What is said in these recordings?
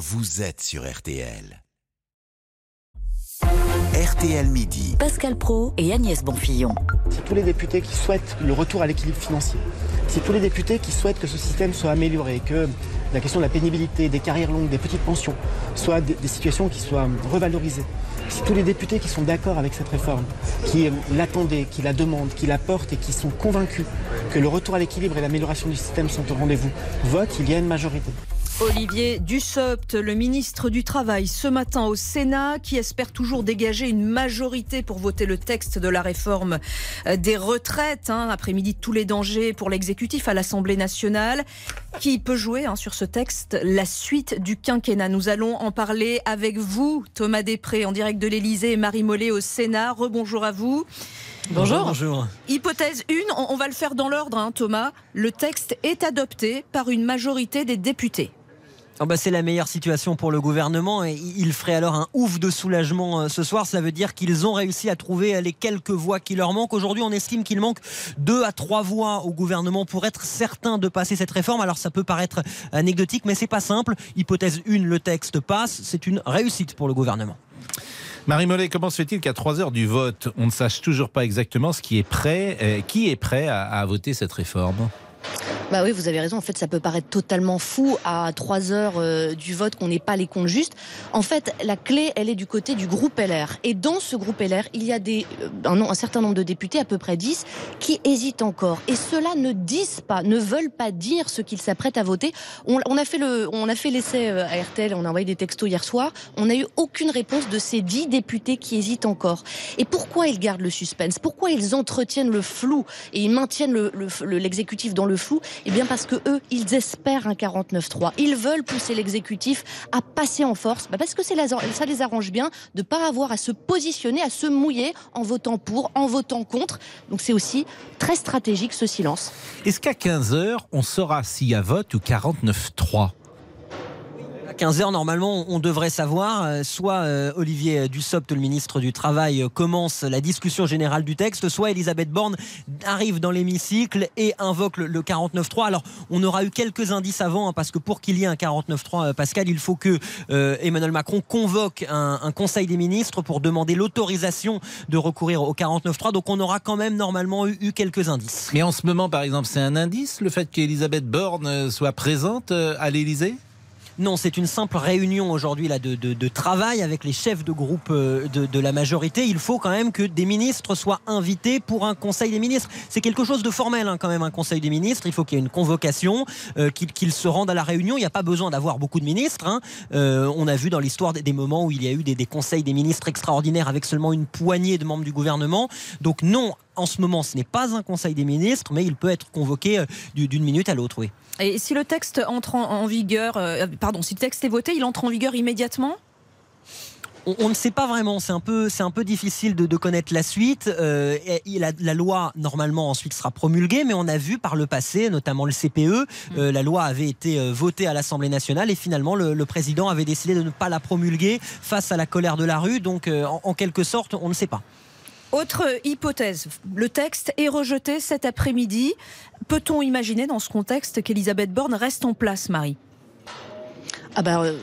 vous êtes sur RTL. RTL Midi. Pascal Pro et Agnès Bonfillon. C'est tous les députés qui souhaitent le retour à l'équilibre financier. C'est tous les députés qui souhaitent que ce système soit amélioré, que la question de la pénibilité, des carrières longues, des petites pensions, soient des, des situations qui soient revalorisées. C'est tous les députés qui sont d'accord avec cette réforme, qui euh, l'attendaient, qui la demandent, qui la portent et qui sont convaincus que le retour à l'équilibre et l'amélioration du système sont au rendez-vous. Vote, il y a une majorité. Olivier Dussopt, le ministre du Travail, ce matin au Sénat, qui espère toujours dégager une majorité pour voter le texte de la réforme euh, des retraites, hein, après-midi de tous les dangers pour l'exécutif à l'Assemblée nationale, qui peut jouer hein, sur ce texte la suite du quinquennat? Nous allons en parler avec vous, Thomas Després, en direct de l'Elysée, et Marie Mollet au Sénat. Rebonjour à vous. Bonjour. Bonjour. Hypothèse 1, on va le faire dans l'ordre, hein, Thomas. Le texte est adopté par une majorité des députés. Oh bah c'est la meilleure situation pour le gouvernement et il ferait alors un ouf de soulagement euh, ce soir. Cela veut dire qu'ils ont réussi à trouver les quelques voix qui leur manquent. Aujourd'hui, on estime qu'il manque deux à trois voix au gouvernement pour être certain de passer cette réforme. Alors ça peut paraître anecdotique, mais c'est pas simple. Hypothèse 1, le texte passe. C'est une réussite pour le gouvernement. Marie Mollet, comment se fait-il qu'à 3 heures du vote, on ne sache toujours pas exactement ce qui est prêt, euh, qui est prêt à voter cette réforme? Bah oui, vous avez raison. En fait, ça peut paraître totalement fou à 3 heures euh, du vote qu'on n'ait pas les comptes justes. En fait, la clé, elle est du côté du groupe LR. Et dans ce groupe LR, il y a des, euh, un, certain nombre de députés, à peu près 10, qui hésitent encore. Et ceux-là ne disent pas, ne veulent pas dire ce qu'ils s'apprêtent à voter. On, a fait le, l'essai euh, à RTL, on a envoyé des textos hier soir. On n'a eu aucune réponse de ces 10 députés qui hésitent encore. Et pourquoi ils gardent le suspense? Pourquoi ils entretiennent le flou et ils maintiennent l'exécutif le, le, dans le flou? Eh bien parce que eux, ils espèrent un 49-3. Ils veulent pousser l'exécutif à passer en force, bah parce que ça les arrange bien de pas avoir à se positionner, à se mouiller en votant pour, en votant contre. Donc c'est aussi très stratégique ce silence. Est-ce qu'à 15 heures, on saura s'il y a vote ou 49-3 à 15h, normalement, on devrait savoir. Euh, soit euh, Olivier Dussopt, le ministre du Travail, commence la discussion générale du texte, soit Elisabeth Borne arrive dans l'hémicycle et invoque le 49.3. Alors, on aura eu quelques indices avant, hein, parce que pour qu'il y ait un 49.3, Pascal, il faut que euh, Emmanuel Macron convoque un, Conseil des ministres pour demander l'autorisation de recourir au 49.3. Donc, on aura quand même normalement eu, eu, quelques indices. Mais en ce moment, par exemple, c'est un indice, le fait qu'Elisabeth Borne soit présente à l'Élysée? Non, c'est une simple réunion aujourd'hui de, travail avec les chefs de groupe de, de, la majorité. Il faut quand même que des ministres soient invités pour un conseil des ministres. C'est quelque chose de formel hein, quand même un conseil des ministres. Il faut qu'il y ait une convocation, euh, qu'ils qu se rendent à la réunion. Il n'y a pas besoin d'avoir beaucoup de ministres. Hein. Euh, on a vu dans l'histoire des, moments où il y a eu des conseils des ministres extraordinaires avec seulement une poignée de membres du gouvernement. Donc non, en ce moment, ce n'est pas un conseil des ministres, mais il peut être convoqué euh, d'une minute à l'autre, oui. Et si le texte entre en, en vigueur, euh, pardon, si le texte est voté, il entre en vigueur immédiatement? On, on, ne sait pas vraiment, c'est un peu, c'est un peu difficile de, de connaître la suite. Euh, la, la, loi normalement ensuite sera promulguée, mais on a vu par le passé, notamment le CPE, euh, la loi avait été euh, votée à l'Assemblée nationale et finalement le, le, président avait décidé de ne pas la promulguer face à la colère de la rue. Donc euh, en, en quelque sorte, on ne sait pas. Autre hypothèse, le texte est rejeté cet après-midi. Peut-on imaginer dans ce contexte qu'Elisabeth Borne reste en place, Marie? Ah bah euh,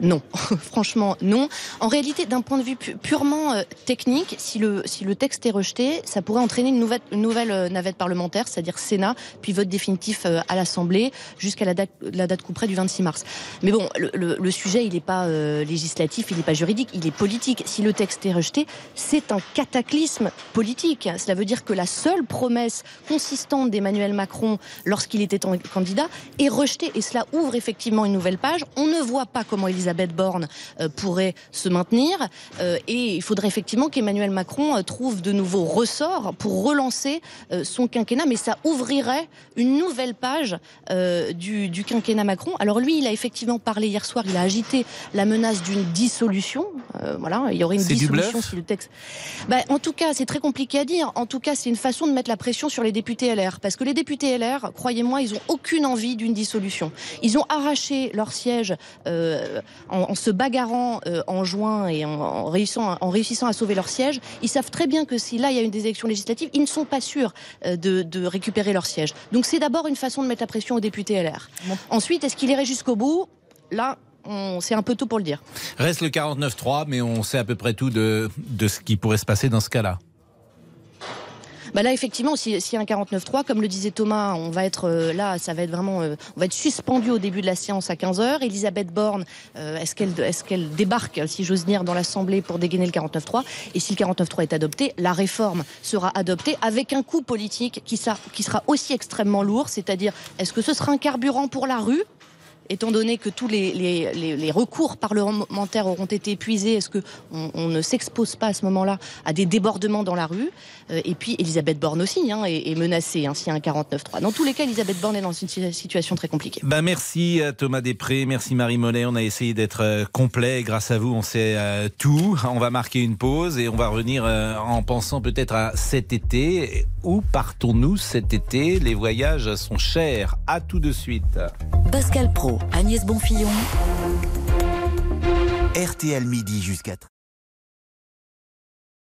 non, franchement non. En réalité, d'un point de vue pu purement euh, technique, si le si le texte est rejeté, ça pourrait entraîner une nouvelle une nouvelle euh, navette parlementaire, c'est-à-dire Sénat, puis vote définitif à l'Assemblée jusqu'à la date la date du 26 mars. Mais bon, le, sujet il n'est pas législatif, il n'est pas juridique, il est politique. Si le texte est rejeté, c'est un cataclysme politique. Cela veut dire que la seule promesse consistante d'Emmanuel Macron lorsqu'il était candidat est rejetée et cela ouvre effectivement une nouvelle page. Ne voit pas comment Elisabeth Borne euh, pourrait se maintenir euh, et il faudrait effectivement qu'Emmanuel Macron euh, trouve de nouveaux ressorts pour relancer son quinquennat, mais ça ouvrirait une nouvelle page du, du, quinquennat Macron. Alors lui, il a effectivement parlé hier soir, il a agité la menace d'une dissolution. Euh, voilà, il y aurait une dissolution si le texte. Bah, en tout cas, c'est très compliqué à dire. En tout cas, c'est une façon de mettre la pression sur les députés LR, parce que les députés LR, croyez-moi, ils ont aucune envie d'une dissolution. Ils ont arraché leur siège euh, en, en, se bagarrant euh, en juin et en, en, réussissant, en réussissant à sauver leur siège, ils savent très bien que si là il y a une des élections législatives, ils ne sont pas sûrs euh, de, de, récupérer leur siège. Donc c'est d'abord une façon de mettre la pression aux députés LR. Bon. Ensuite, est-ce qu'il irait jusqu'au bout? Là, c'est un peu tôt pour le dire. Reste le 49-3, mais on sait à peu près tout de, de ce qui pourrait se passer dans ce cas-là. Bah là, effectivement, s'il a un 49.3, comme le disait Thomas, on va être euh, là, ça va être vraiment, euh, on va être suspendu au début de la séance à 15 h Elisabeth Borne, euh, est-ce qu'elle, est-ce qu'elle débarque, si j'ose dire, dans l'Assemblée pour dégainer le 49.3 Et si le 49.3 est adopté, la réforme sera adoptée avec un coût politique qui sera aussi extrêmement lourd, c'est-à-dire, est-ce que ce sera un carburant pour la rue? Étant donné que tous les, recours parlementaires auront été épuisés, est-ce qu'on on ne s'expose pas à ce moment-là à des débordements dans la rue euh, Et puis Elisabeth Borne aussi hein, est, menacée hein, s'il y a un 49-3. Dans tous les cas, Elisabeth Borne est dans une situation très compliquée. Bah merci Thomas Després, merci Marie Mollet. On a essayé d'être euh, complet. Grâce à vous, on sait euh, tout. On va marquer une pause et on va revenir en pensant peut-être à cet été. Où partons-nous cet été? Les voyages sont chers. À tout de suite. Pascal Pro, Agnès Bonfillon. RTL midi jusqu'à